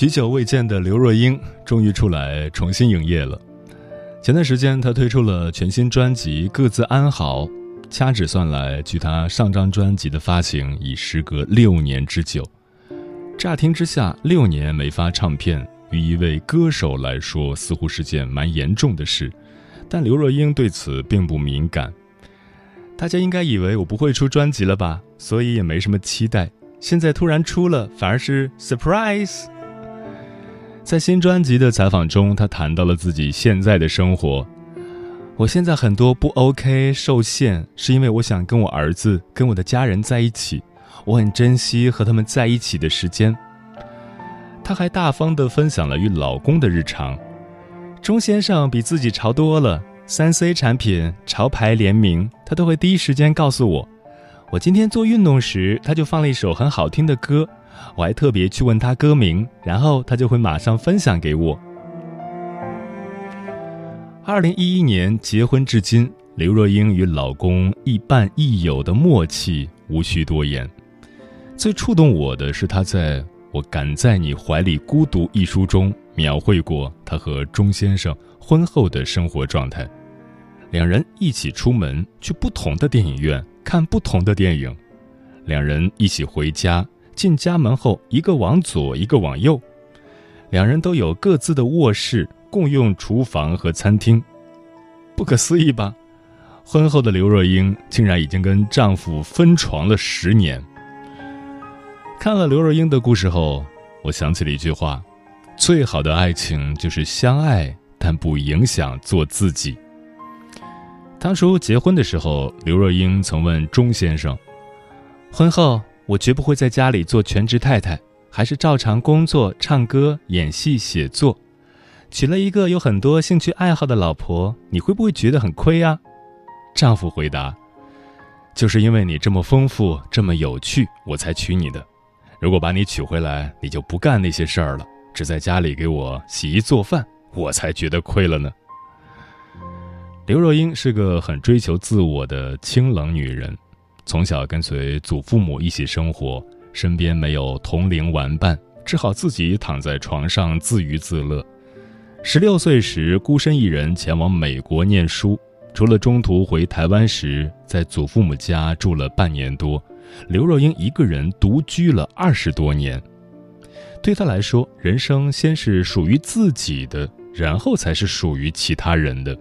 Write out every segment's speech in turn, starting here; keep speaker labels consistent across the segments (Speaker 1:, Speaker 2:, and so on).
Speaker 1: 许久未见的刘若英终于出来重新营业了。前段时间，她推出了全新专辑《各自安好》，掐指算来，距她上张专辑的发行已时隔六年之久。乍听之下，六年没发唱片，于一位歌手来说似乎是件蛮严重的事，但刘若英对此并不敏感。大家应该以为我不会出专辑了吧，所以也没什么期待。现在突然出了，反而是 surprise。在新专辑的采访中，他谈到了自己现在的生活。我现在很多不 OK 受限，是因为我想跟我儿子、跟我的家人在一起，我很珍惜和他们在一起的时间。他还大方地分享了与老公的日常。钟先生比自己潮多了，三 C 产品、潮牌联名，他都会第一时间告诉我。我今天做运动时，他就放了一首很好听的歌。我还特别去问他歌名，然后他就会马上分享给我。二零一一年结婚至今，刘若英与老公亦伴亦友的默契无需多言。最触动我的是，她在我敢在你怀里孤独一书中描绘过她和钟先生婚后的生活状态。两人一起出门去不同的电影院看不同的电影，两人一起回家。进家门后，一个往左，一个往右，两人都有各自的卧室，共用厨房和餐厅。不可思议吧？婚后的刘若英竟然已经跟丈夫分床了十年。看了刘若英的故事后，我想起了一句话：最好的爱情就是相爱，但不影响做自己。当初结婚的时候，刘若英曾问钟先生：“婚后。”我绝不会在家里做全职太太，还是照常工作、唱歌、演戏、写作。娶了一个有很多兴趣爱好的老婆，你会不会觉得很亏啊？丈夫回答：“就是因为你这么丰富、这么有趣，我才娶你的。如果把你娶回来，你就不干那些事儿了，只在家里给我洗衣做饭，我才觉得亏了呢。”刘若英是个很追求自我的清冷女人。从小跟随祖父母一起生活，身边没有同龄玩伴，只好自己躺在床上自娱自乐。十六岁时，孤身一人前往美国念书，除了中途回台湾时在祖父母家住了半年多，刘若英一个人独居了二十多年。对她来说，人生先是属于自己的，然后才是属于其他人的。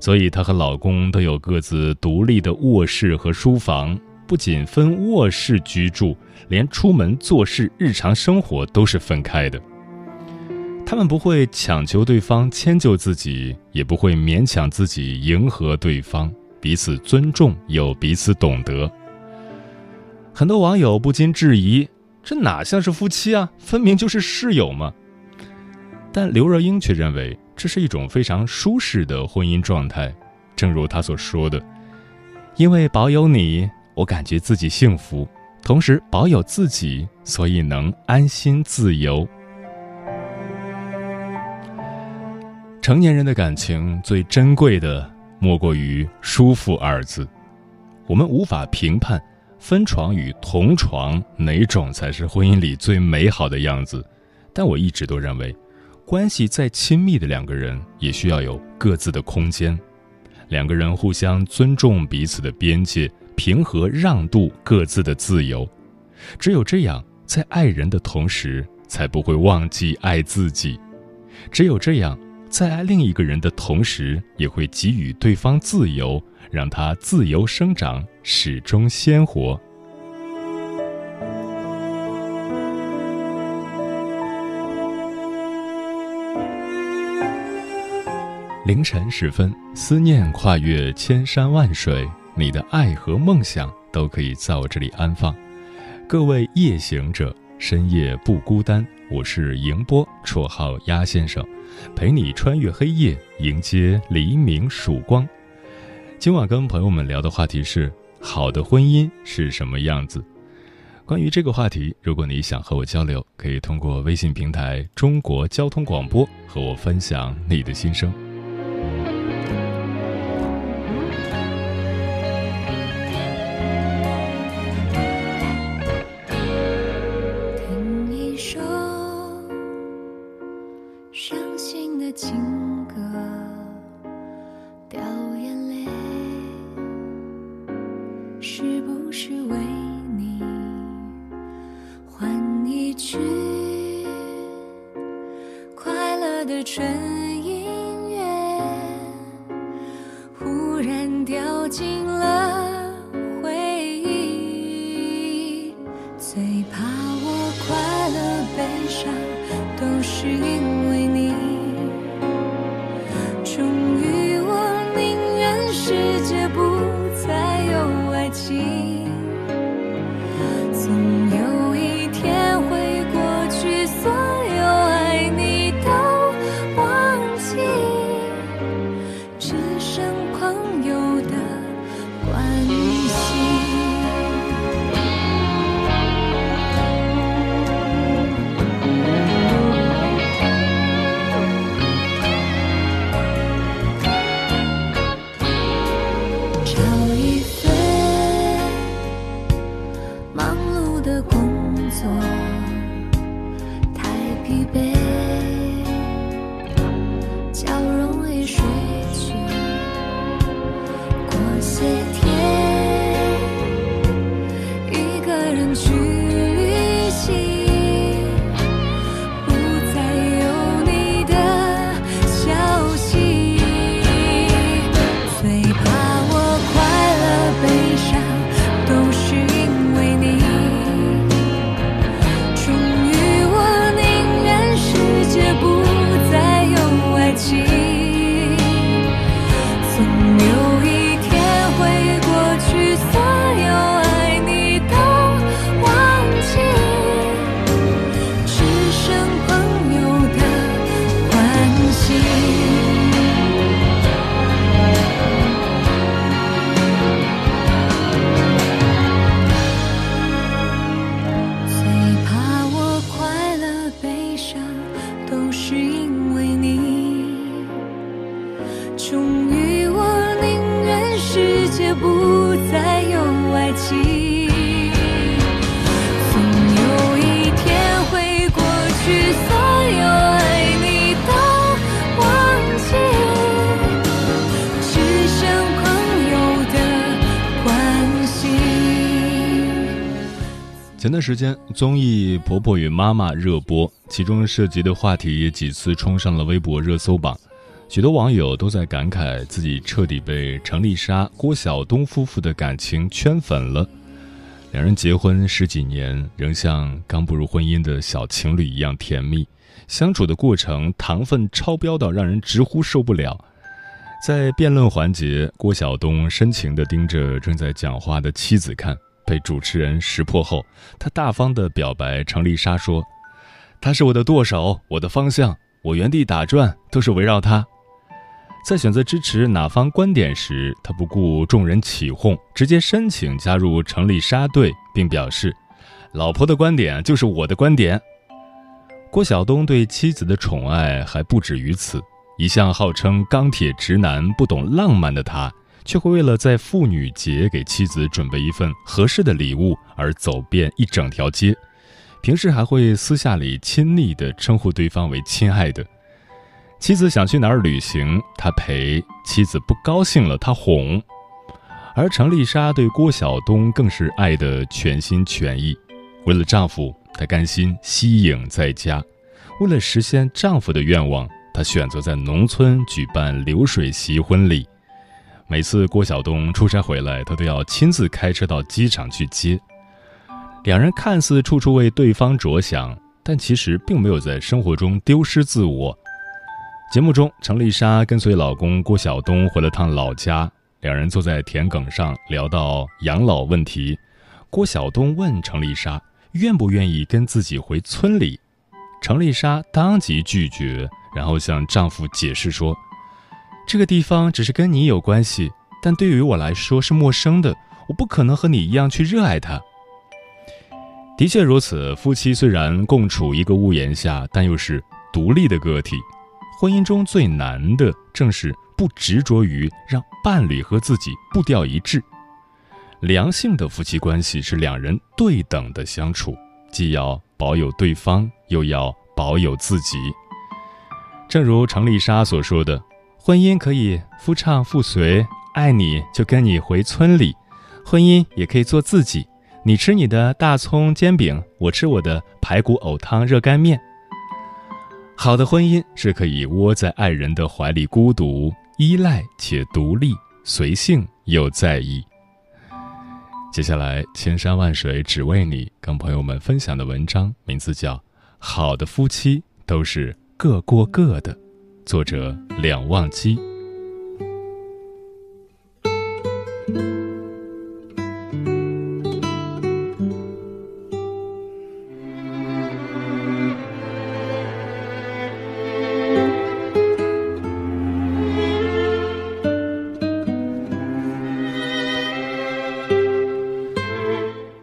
Speaker 1: 所以，她和老公都有各自独立的卧室和书房，不仅分卧室居住，连出门做事、日常生活都是分开的。他们不会强求对方迁就自己，也不会勉强自己迎合对方，彼此尊重又彼此懂得。很多网友不禁质疑：这哪像是夫妻啊？分明就是室友嘛！但刘若英却认为。这是一种非常舒适的婚姻状态，正如他所说的：“因为保有你，我感觉自己幸福；同时保有自己，所以能安心自由。”成年人的感情最珍贵的莫过于“舒服”二字。我们无法评判分床与同床哪种才是婚姻里最美好的样子，但我一直都认为。关系再亲密的两个人，也需要有各自的空间。两个人互相尊重彼此的边界，平和让渡各自的自由。只有这样，在爱人的同时，才不会忘记爱自己。只有这样，在爱另一个人的同时，也会给予对方自由，让他自由生长，始终鲜活。凌晨时分，思念跨越千山万水，你的爱和梦想都可以在我这里安放。各位夜行者，深夜不孤单。我是迎波，绰号鸭先生，陪你穿越黑夜，迎接黎明曙光。今晚跟朋友们聊的话题是：好的婚姻是什么样子？关于这个话题，如果你想和我交流，可以通过微信平台“中国交通广播”和我分享你的心声。近了时间，综艺《婆婆与妈妈》热播，其中涉及的话题也几次冲上了微博热搜榜。许多网友都在感慨自己彻底被程丽莎、郭晓东夫妇的感情圈粉了。两人结婚十几年，仍像刚步入婚姻的小情侣一样甜蜜，相处的过程糖分超标到让人直呼受不了。在辩论环节，郭晓东深情地盯着正在讲话的妻子看。被主持人识破后，他大方的表白程丽莎说：“他是我的舵手，我的方向，我原地打转都是围绕他。”在选择支持哪方观点时，他不顾众人起哄，直接申请加入程丽莎队，并表示：“老婆的观点就是我的观点。”郭晓东对妻子的宠爱还不止于此，一向号称钢铁直男、不懂浪漫的他。却会为了在妇女节给妻子准备一份合适的礼物而走遍一整条街，平时还会私下里亲昵地称呼对方为“亲爱的”。妻子想去哪儿旅行，他陪；妻子不高兴了，他哄。而程丽莎对郭晓东更是爱得全心全意，为了丈夫，她甘心息影在家；为了实现丈夫的愿望，她选择在农村举办流水席婚礼。每次郭晓东出差回来，她都要亲自开车到机场去接。两人看似处处为对方着想，但其实并没有在生活中丢失自我。节目中，程丽莎跟随老公郭晓东回了趟老家，两人坐在田埂上聊到养老问题。郭晓东问程丽莎愿不愿意跟自己回村里，程丽莎当即拒绝，然后向丈夫解释说：“这个地方只是跟你有关系，但对于我来说是陌生的，我不可能和你一样去热爱它。”的确如此，夫妻虽然共处一个屋檐下，但又是独立的个体。婚姻中最难的，正是不执着于让伴侣和自己步调一致。良性的夫妻关系是两人对等的相处，既要保有对方，又要保有自己。正如程丽莎所说的：“婚姻可以夫唱妇随，爱你就跟你回村里；婚姻也可以做自己，你吃你的大葱煎饼，我吃我的排骨藕汤热干面。”好的婚姻是可以窝在爱人的怀里，孤独、依赖且独立，随性又在意。接下来，千山万水只为你，跟朋友们分享的文章名字叫《好的夫妻都是各过各的》，作者两忘机。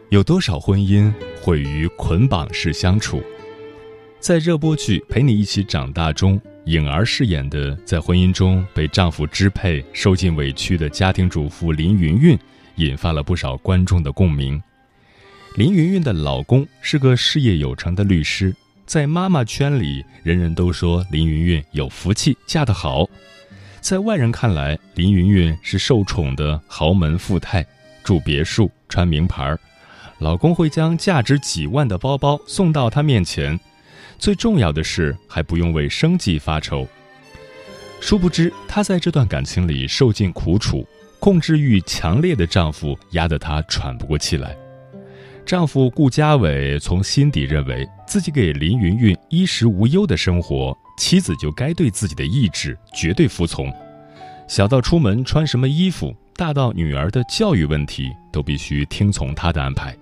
Speaker 1: 有多少婚姻毁于捆绑式相处？在热播剧《陪你一起长大》中，颖儿饰演的在婚姻中被丈夫支配、受尽委屈的家庭主妇林云云，引发了不少观众的共鸣。林云云的老公是个事业有成的律师，在妈妈圈里，人人都说林云云有福气，嫁得好。在外人看来，林云云是受宠的豪门富太，住别墅，穿名牌儿。老公会将价值几万的包包送到她面前，最重要的是还不用为生计发愁。殊不知，她在这段感情里受尽苦楚，控制欲强烈的丈夫压得她喘不过气来。丈夫顾家伟从心底认为自己给林云云衣食无忧的生活，妻子就该对自己的意志绝对服从。小到出门穿什么衣服，大到女儿的教育问题，都必须听从他的安排。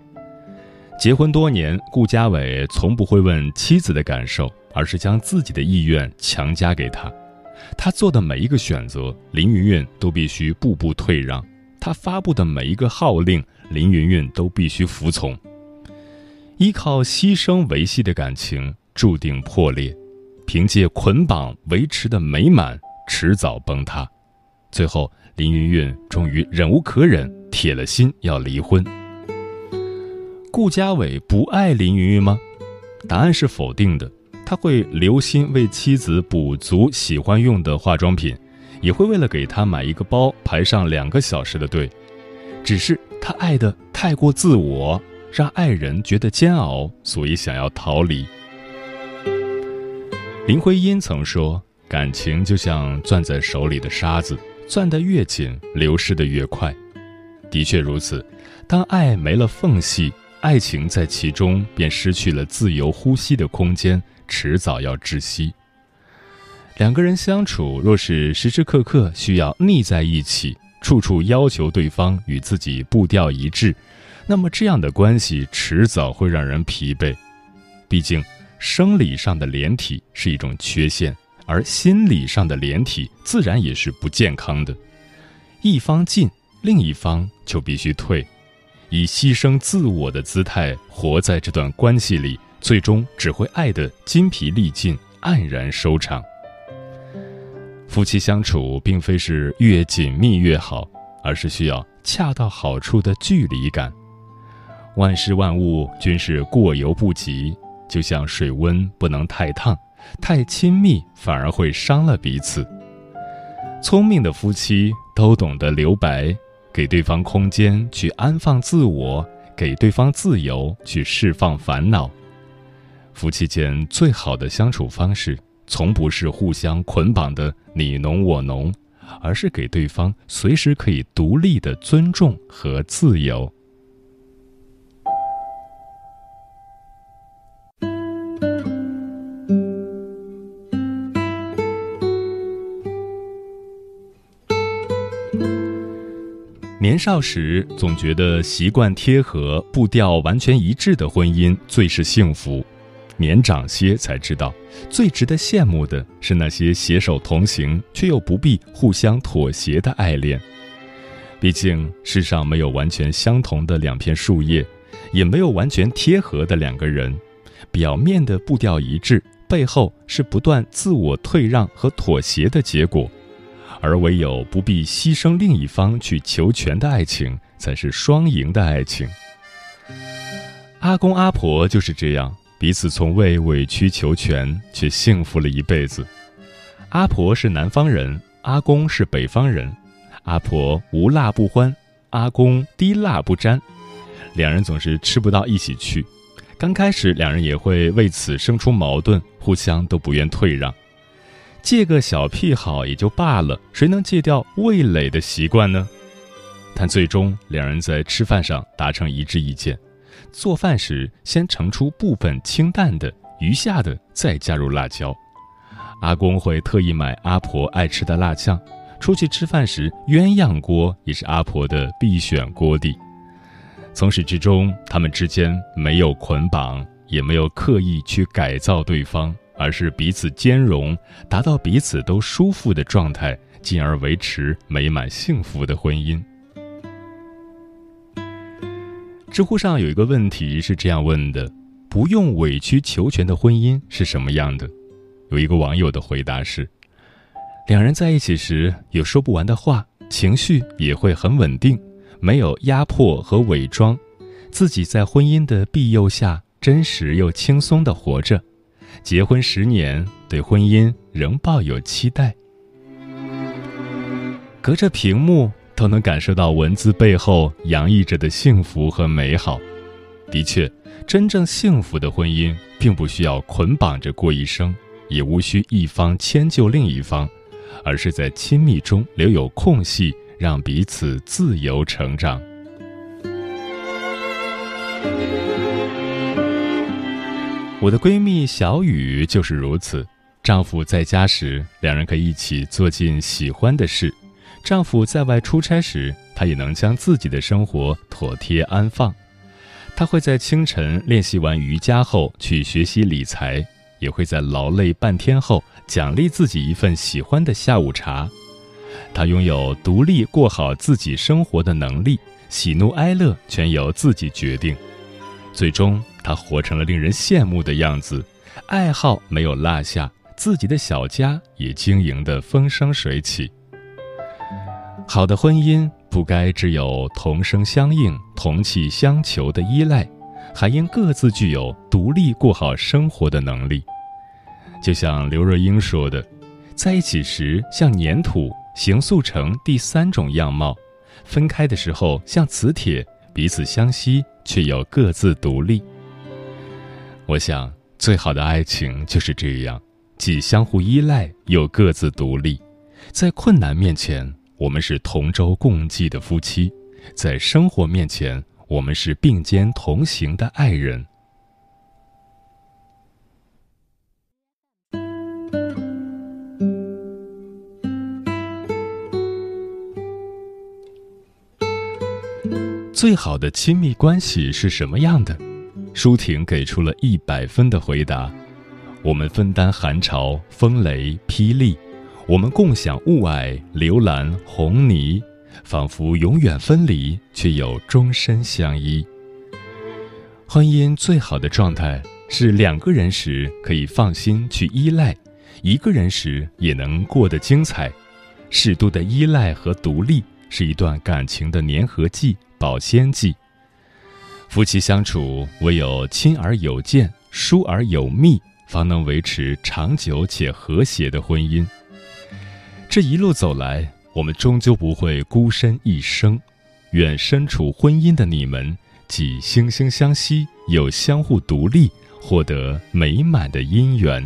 Speaker 1: 结婚多年，顾家伟从不会问妻子的感受，而是将自己的意愿强加给她。他做的每一个选择，林云云都必须步步退让；他发布的每一个号令，林云云都必须服从。依靠牺牲维系的感情注定破裂，凭借捆绑维持的美满迟早崩塌。最后，林云云终于忍无可忍，铁了心要离婚。顾家伟不爱林云云吗？答案是否定的。他会留心为妻子补足喜欢用的化妆品，也会为了给她买一个包排上两个小时的队。只是他爱的太过自我，让爱人觉得煎熬，所以想要逃离。林徽因曾说：“感情就像攥在手里的沙子，攥得越紧，流失得越快。”的确如此，当爱没了缝隙。爱情在其中便失去了自由呼吸的空间，迟早要窒息。两个人相处，若是时时刻刻需要腻在一起，处处要求对方与自己步调一致，那么这样的关系迟早会让人疲惫。毕竟，生理上的连体是一种缺陷，而心理上的连体自然也是不健康的。一方进，另一方就必须退。以牺牲自我的姿态活在这段关系里，最终只会爱得筋疲力尽，黯然收场。夫妻相处并非是越紧密越好，而是需要恰到好处的距离感。万事万物均是过犹不及，就像水温不能太烫，太亲密反而会伤了彼此。聪明的夫妻都懂得留白，给对方空间去安放自我，给对方自由去释放烦恼。夫妻间最好的相处方式，从不是互相捆绑的你侬我侬，而是给对方随时可以独立的尊重和自由。年少时总觉得习惯贴合、步调完全一致的婚姻最是幸福，年长些才知道，最值得羡慕的是那些携手同行却又不必互相妥协的爱恋。毕竟世上没有完全相同的两片树叶，也没有完全贴合的两个人。表面的步调一致，背后是不断自我退让和妥协的结果。而唯有不必牺牲另一方去求全的爱情，才是双赢的爱情。阿公阿婆就是这样，彼此从未委曲求全，却幸福了一辈子。阿婆是南方人，阿公是北方人。阿婆无辣不欢，阿公滴辣不沾，两人总是吃不到一起去。刚开始，两人也会为此生出矛盾，互相都不愿退让。戒个小癖好也就罢了，谁能戒掉味蕾的习惯呢？但最终两人在吃饭上达成一致意见：做饭时先盛出部分清淡的，余下的再加入辣椒。阿公会特意买阿婆爱吃的辣酱。出去吃饭时，鸳鸯锅也是阿婆的必选锅底。从始至终，他们之间没有捆绑，也没有刻意去改造对方。而是彼此兼容，达到彼此都舒服的状态，进而维持美满幸福的婚姻。知乎上有一个问题是这样问的：不用委曲求全的婚姻是什么样的？有一个网友的回答是：两人在一起时有说不完的话，情绪也会很稳定，没有压迫和伪装，自己在婚姻的庇佑下，真实又轻松的活着。结婚十年，对婚姻仍抱有期待。隔着屏幕都能感受到文字背后洋溢着的幸福和美好。的确，真正幸福的婚姻并不需要捆绑着过一生，也无需一方迁就另一方，而是在亲密中留有空隙，让彼此自由成长。我的闺蜜小雨就是如此。丈夫在家时，两人可以一起做尽喜欢的事；丈夫在外出差时，她也能将自己的生活妥帖安放。她会在清晨练习完瑜伽后去学习理财，也会在劳累半天后奖励自己一份喜欢的下午茶。她拥有独立过好自己生活的能力，喜怒哀乐全由自己决定。最终。他活成了令人羡慕的样子，爱好没有落下，自己的小家也经营得风生水起。好的婚姻不该只有同声相应、同气相求的依赖，还应各自具有独立过好生活的能力。就像刘若英说的：“在一起时像粘土，形塑成第三种样貌；分开的时候像磁铁，彼此相吸，却又各自独立。”我想，最好的爱情就是这样，既相互依赖，又各自独立。在困难面前，我们是同舟共济的夫妻；在生活面前，我们是并肩同行的爱人。最好的亲密关系是什么样的？舒婷给出了一百分的回答：我们分担寒潮、风雷、霹雳，我们共享雾霭、流岚、红泥，仿佛永远分离，却又终身相依。婚姻最好的状态是两个人时可以放心去依赖，一个人时也能过得精彩。适度的依赖和独立是一段感情的粘合剂、保鲜剂。夫妻相处，唯有亲而有见，疏而有密，方能维持长久且和谐的婚姻。这一路走来，我们终究不会孤身一生。愿身处婚姻的你们，既惺惺相惜，又相互独立，获得美满的姻缘。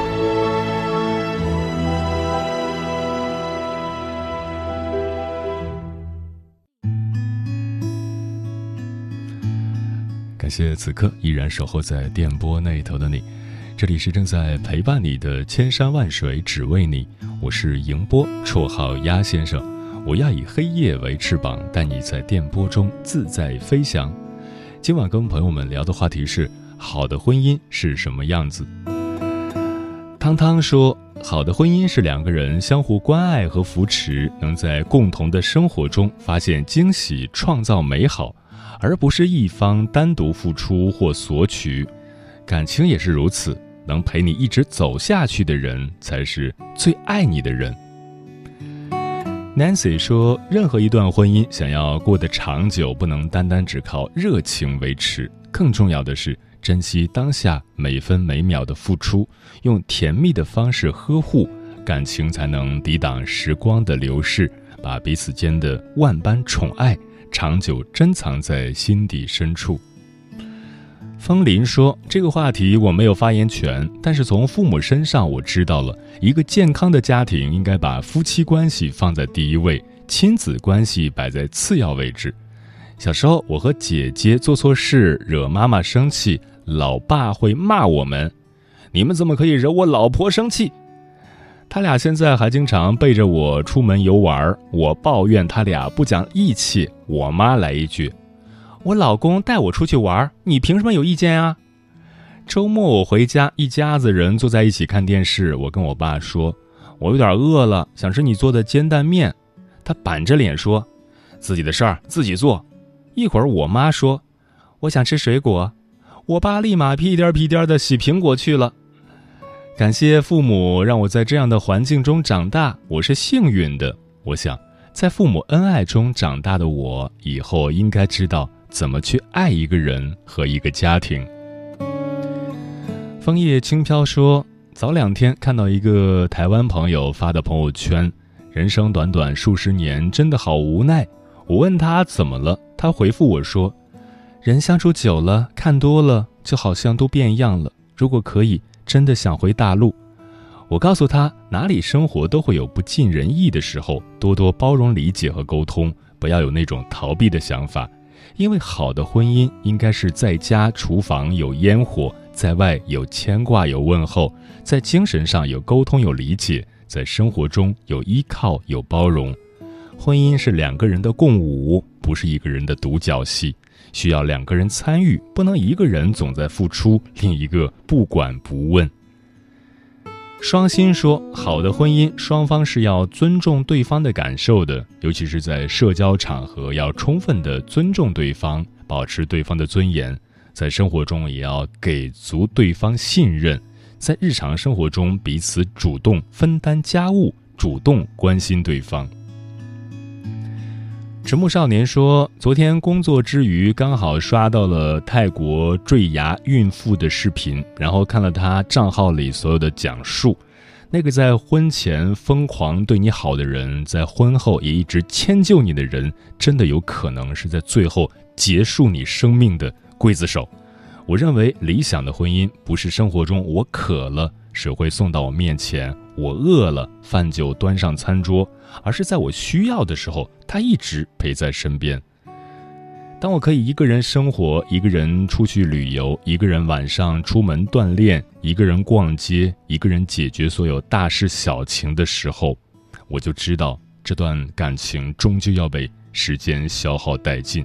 Speaker 1: 谢此刻依然守候在电波那头的你，这里是正在陪伴你的千山万水只为你，我是迎波，绰号鸭先生，我要以黑夜为翅膀，带你在电波中自在飞翔。今晚跟朋友们聊的话题是：好的婚姻是什么样子？汤汤说，好的婚姻是两个人相互关爱和扶持，能在共同的生活中发现惊喜，创造美好。而不是一方单独付出或索取，感情也是如此。能陪你一直走下去的人，才是最爱你的人。Nancy 说：“任何一段婚姻想要过得长久，不能单单只靠热情维持，更重要的是珍惜当下每分每秒的付出，用甜蜜的方式呵护感情，才能抵挡时光的流逝，把彼此间的万般宠爱。”长久珍藏在心底深处。风林说：“这个话题我没有发言权，但是从父母身上我知道了一个健康的家庭应该把夫妻关系放在第一位，亲子关系摆在次要位置。小时候，我和姐姐做错事惹妈妈生气，老爸会骂我们：‘你们怎么可以惹我老婆生气？’他俩现在还经常背着我出门游玩，我抱怨他俩不讲义气。”我妈来一句：“我老公带我出去玩，你凭什么有意见啊？”周末我回家，一家子人坐在一起看电视。我跟我爸说：“我有点饿了，想吃你做的煎蛋面。”他板着脸说：“自己的事儿自己做。”一会儿我妈说：“我想吃水果。”我爸立马屁颠屁颠的洗苹果去了。感谢父母让我在这样的环境中长大，我是幸运的。我想。在父母恩爱中长大的我，以后应该知道怎么去爱一个人和一个家庭。枫叶轻飘说，早两天看到一个台湾朋友发的朋友圈：“人生短短数十年，真的好无奈。”我问他怎么了，他回复我说：“人相处久了，看多了，就好像都变样了。如果可以，真的想回大陆。”我告诉他，哪里生活都会有不尽人意的时候，多多包容、理解和沟通，不要有那种逃避的想法。因为好的婚姻应该是在家厨房有烟火，在外有牵挂、有问候，在精神上有沟通、有理解，在生活中有依靠、有包容。婚姻是两个人的共舞，不是一个人的独角戏，需要两个人参与，不能一个人总在付出，另一个不管不问。双心说：“好的婚姻，双方是要尊重对方的感受的，尤其是在社交场合，要充分的尊重对方，保持对方的尊严；在生活中，也要给足对方信任，在日常生活中彼此主动分担家务，主动关心对方。”迟暮少年说：“昨天工作之余，刚好刷到了泰国坠崖孕妇的视频，然后看了他账号里所有的讲述。那个在婚前疯狂对你好的人，在婚后也一直迁就你的人，真的有可能是在最后结束你生命的刽子手。我认为理想的婚姻不是生活中我渴了，水会送到我面前。”我饿了，饭就端上餐桌，而是在我需要的时候，他一直陪在身边。当我可以一个人生活，一个人出去旅游，一个人晚上出门锻炼，一个人逛街，一个人解决所有大事小情的时候，我就知道这段感情终究要被时间消耗殆尽，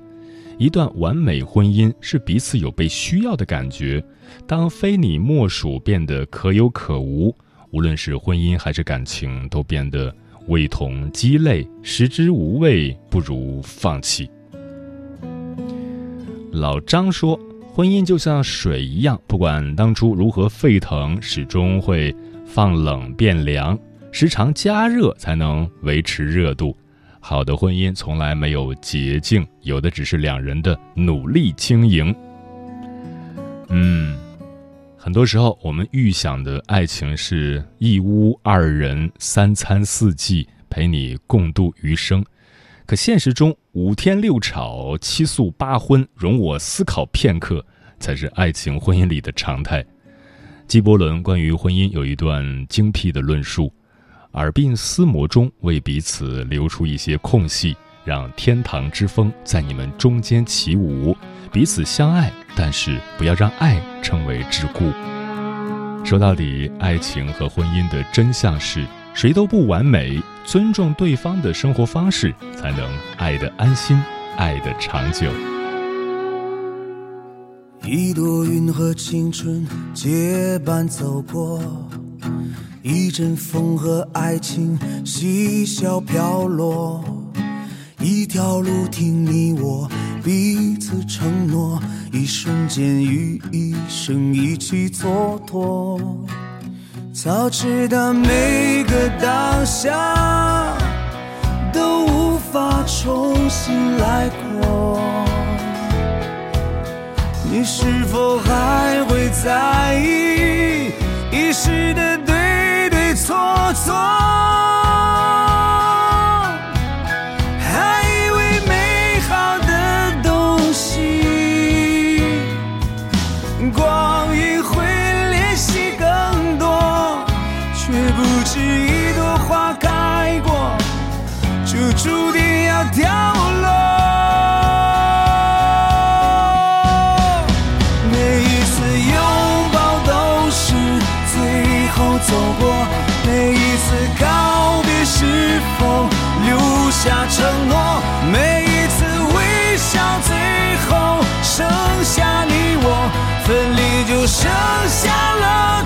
Speaker 1: 一段完美婚姻是彼此有被需要的感觉。当非你莫属变得可有可无，无论是婚姻还是感情，都变得味同鸡肋，食之无味，不如放弃。老张说：“婚姻就像水一样，不管当初如何沸腾，始终会放冷变凉，时常加热才能维持热度。好的婚姻从来没有捷径，有的只是两人的努力经营。”嗯，很多时候我们预想的爱情是一屋二人，三餐四季，陪你共度余生。可现实中，五天六吵、七宿八荤，容我思考片刻，才是爱情婚姻里的常态。纪伯伦关于婚姻有一段精辟的论述：耳鬓厮磨中，为彼此留出一些空隙，让天堂之风在你们中间起舞，彼此相爱，但是不要让爱成为桎梏。说到底，爱情和婚姻的真相是。谁都不完美，尊重对方的生活方式，才能爱得安心，爱得长久。
Speaker 2: 一朵云和青春结伴走过，一阵风和爱情嬉笑飘落，一条路听你我彼此承诺，一瞬间与一生一起蹉跎。早知道每个当下都无法重新来过，你是否还会在意一时的对对错错？光阴会练习更多，却不知一朵花开过，就注定要凋落。每一次拥抱都是最后走过，每一次告别是否留下承诺？每一次微笑，最后剩下。分离就剩下了